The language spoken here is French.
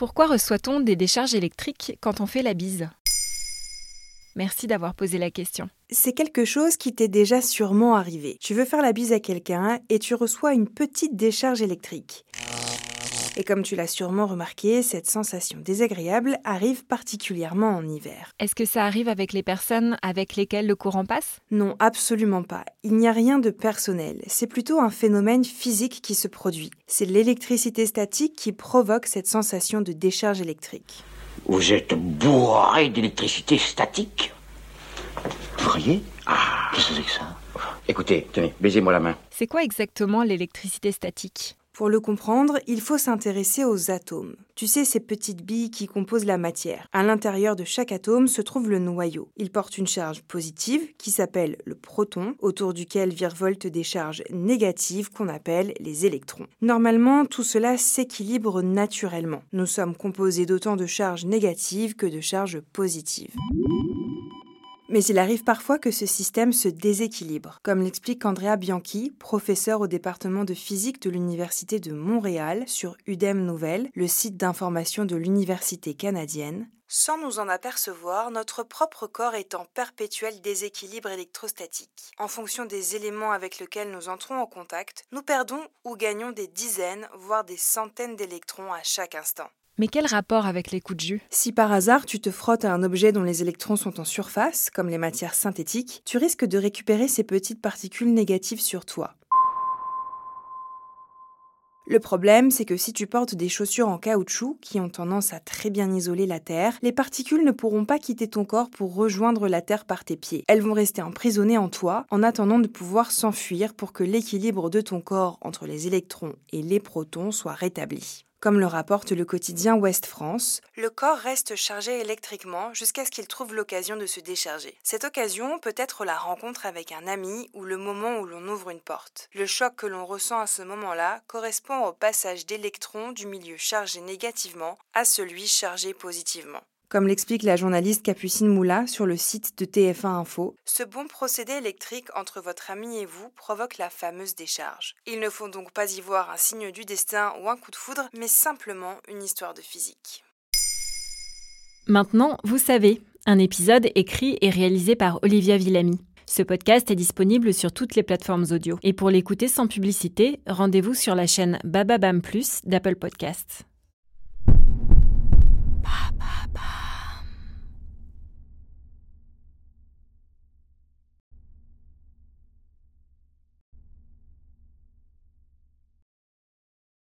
Pourquoi reçoit-on des décharges électriques quand on fait la bise? Merci d'avoir posé la question. C'est quelque chose qui t'est déjà sûrement arrivé. Tu veux faire la bise à quelqu'un et tu reçois une petite décharge électrique. Et comme tu l'as sûrement remarqué, cette sensation désagréable arrive particulièrement en hiver. Est-ce que ça arrive avec les personnes avec lesquelles le courant passe? Non, absolument pas. Il n'y a rien de personnel. C'est plutôt un phénomène physique qui se produit. C'est l'électricité statique qui provoque cette sensation de décharge électrique. Vous êtes bourré d'électricité statique? Vous voyez Ah, qu'est-ce que c'est que ça? Écoutez, tenez, baisez-moi la main. C'est quoi exactement l'électricité statique? Pour le comprendre, il faut s'intéresser aux atomes. Tu sais, ces petites billes qui composent la matière. À l'intérieur de chaque atome se trouve le noyau. Il porte une charge positive qui s'appelle le proton, autour duquel virevoltent des charges négatives qu'on appelle les électrons. Normalement, tout cela s'équilibre naturellement. Nous sommes composés d'autant de charges négatives que de charges positives. Mais il arrive parfois que ce système se déséquilibre, comme l'explique Andrea Bianchi, professeur au département de physique de l'Université de Montréal sur UDEM Nouvelle, le site d'information de l'Université canadienne. Sans nous en apercevoir, notre propre corps est en perpétuel déséquilibre électrostatique. En fonction des éléments avec lesquels nous entrons en contact, nous perdons ou gagnons des dizaines, voire des centaines d'électrons à chaque instant. Mais quel rapport avec les coups de jus? Si par hasard tu te frottes à un objet dont les électrons sont en surface, comme les matières synthétiques, tu risques de récupérer ces petites particules négatives sur toi. Le problème, c'est que si tu portes des chaussures en caoutchouc qui ont tendance à très bien isoler la Terre, les particules ne pourront pas quitter ton corps pour rejoindre la Terre par tes pieds. Elles vont rester emprisonnées en toi en attendant de pouvoir s'enfuir pour que l'équilibre de ton corps entre les électrons et les protons soit rétabli. Comme le rapporte le quotidien Ouest France, le corps reste chargé électriquement jusqu'à ce qu'il trouve l'occasion de se décharger. Cette occasion peut être la rencontre avec un ami ou le moment où l'on ouvre une porte. Le choc que l'on ressent à ce moment-là correspond au passage d'électrons du milieu chargé négativement à celui chargé positivement. Comme l'explique la journaliste Capucine Moula sur le site de TF1 Info, ce bon procédé électrique entre votre ami et vous provoque la fameuse décharge. Il ne faut donc pas y voir un signe du destin ou un coup de foudre, mais simplement une histoire de physique. Maintenant, vous savez, un épisode écrit et réalisé par Olivia Villamy. Ce podcast est disponible sur toutes les plateformes audio. Et pour l'écouter sans publicité, rendez-vous sur la chaîne Bababam Plus d'Apple Podcasts.